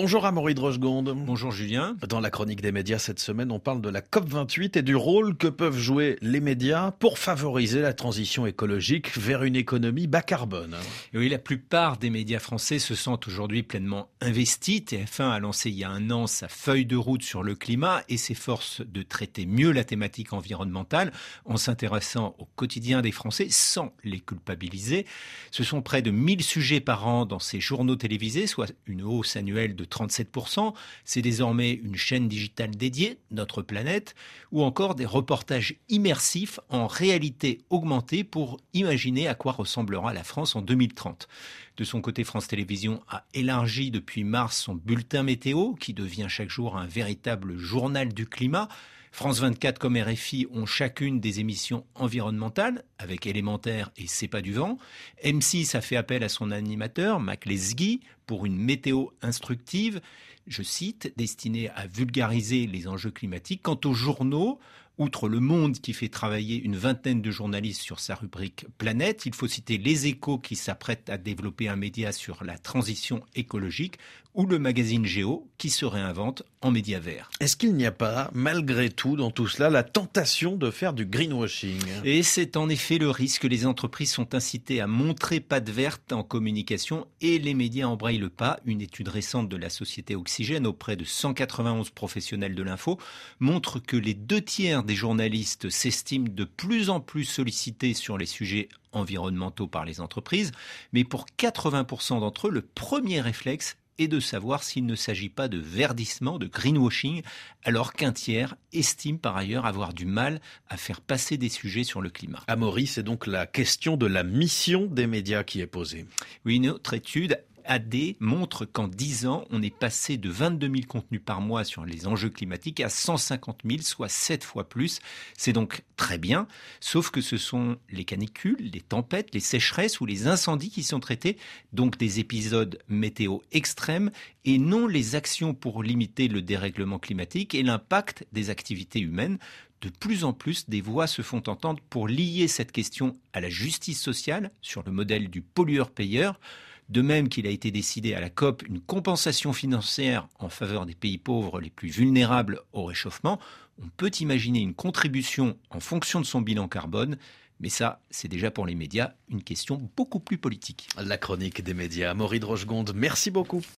Bonjour Amaury Drochegonde. Bonjour Julien. Dans la chronique des médias cette semaine, on parle de la COP28 et du rôle que peuvent jouer les médias pour favoriser la transition écologique vers une économie bas carbone. Et oui, la plupart des médias français se sentent aujourd'hui pleinement investis. TF1 a lancé il y a un an sa feuille de route sur le climat et s'efforce de traiter mieux la thématique environnementale en s'intéressant au quotidien des Français sans les culpabiliser. Ce sont près de 1000 sujets par an dans ces journaux télévisés, soit une hausse annuelle de 37%. C'est désormais une chaîne digitale dédiée, Notre Planète, ou encore des reportages immersifs en réalité augmentée pour imaginer à quoi ressemblera la France en 2030. De son côté, France Télévisions a élargi depuis mars son bulletin météo, qui devient chaque jour un véritable journal du climat. France 24 comme RFI ont chacune des émissions environnementales avec élémentaire et C'est pas du vent. M6 a fait appel à son animateur, Mac Lesguy, pour une météo instructive, je cite, destinée à vulgariser les enjeux climatiques. Quant aux journaux, Outre Le Monde qui fait travailler une vingtaine de journalistes sur sa rubrique Planète, il faut citer Les Échos qui s'apprête à développer un média sur la transition écologique ou le magazine Géo qui se réinvente en média vert. Est-ce qu'il n'y a pas, malgré tout, dans tout cela, la tentation de faire du greenwashing? Et c'est en effet le risque. Les entreprises sont incitées à montrer patte verte en communication et les médias embrayent le pas. Une étude récente de la société Oxygène auprès de 191 professionnels de l'info montre que les deux tiers des journalistes s'estiment de plus en plus sollicités sur les sujets environnementaux par les entreprises, mais pour 80% d'entre eux, le premier réflexe est de savoir s'il ne s'agit pas de verdissement, de greenwashing, alors qu'un tiers estime par ailleurs avoir du mal à faire passer des sujets sur le climat. Amaury, c'est donc la question de la mission des médias qui est posée. Oui, notre étude AD montre qu'en 10 ans, on est passé de 22 000 contenus par mois sur les enjeux climatiques à 150 000, soit 7 fois plus. C'est donc très bien, sauf que ce sont les canicules, les tempêtes, les sécheresses ou les incendies qui sont traités, donc des épisodes météo extrêmes, et non les actions pour limiter le dérèglement climatique et l'impact des activités humaines. De plus en plus, des voix se font entendre pour lier cette question à la justice sociale sur le modèle du pollueur-payeur. De même qu'il a été décidé à la COP une compensation financière en faveur des pays pauvres les plus vulnérables au réchauffement, on peut imaginer une contribution en fonction de son bilan carbone, mais ça, c'est déjà pour les médias une question beaucoup plus politique. La chronique des médias. Maurice Rochegonde, merci beaucoup.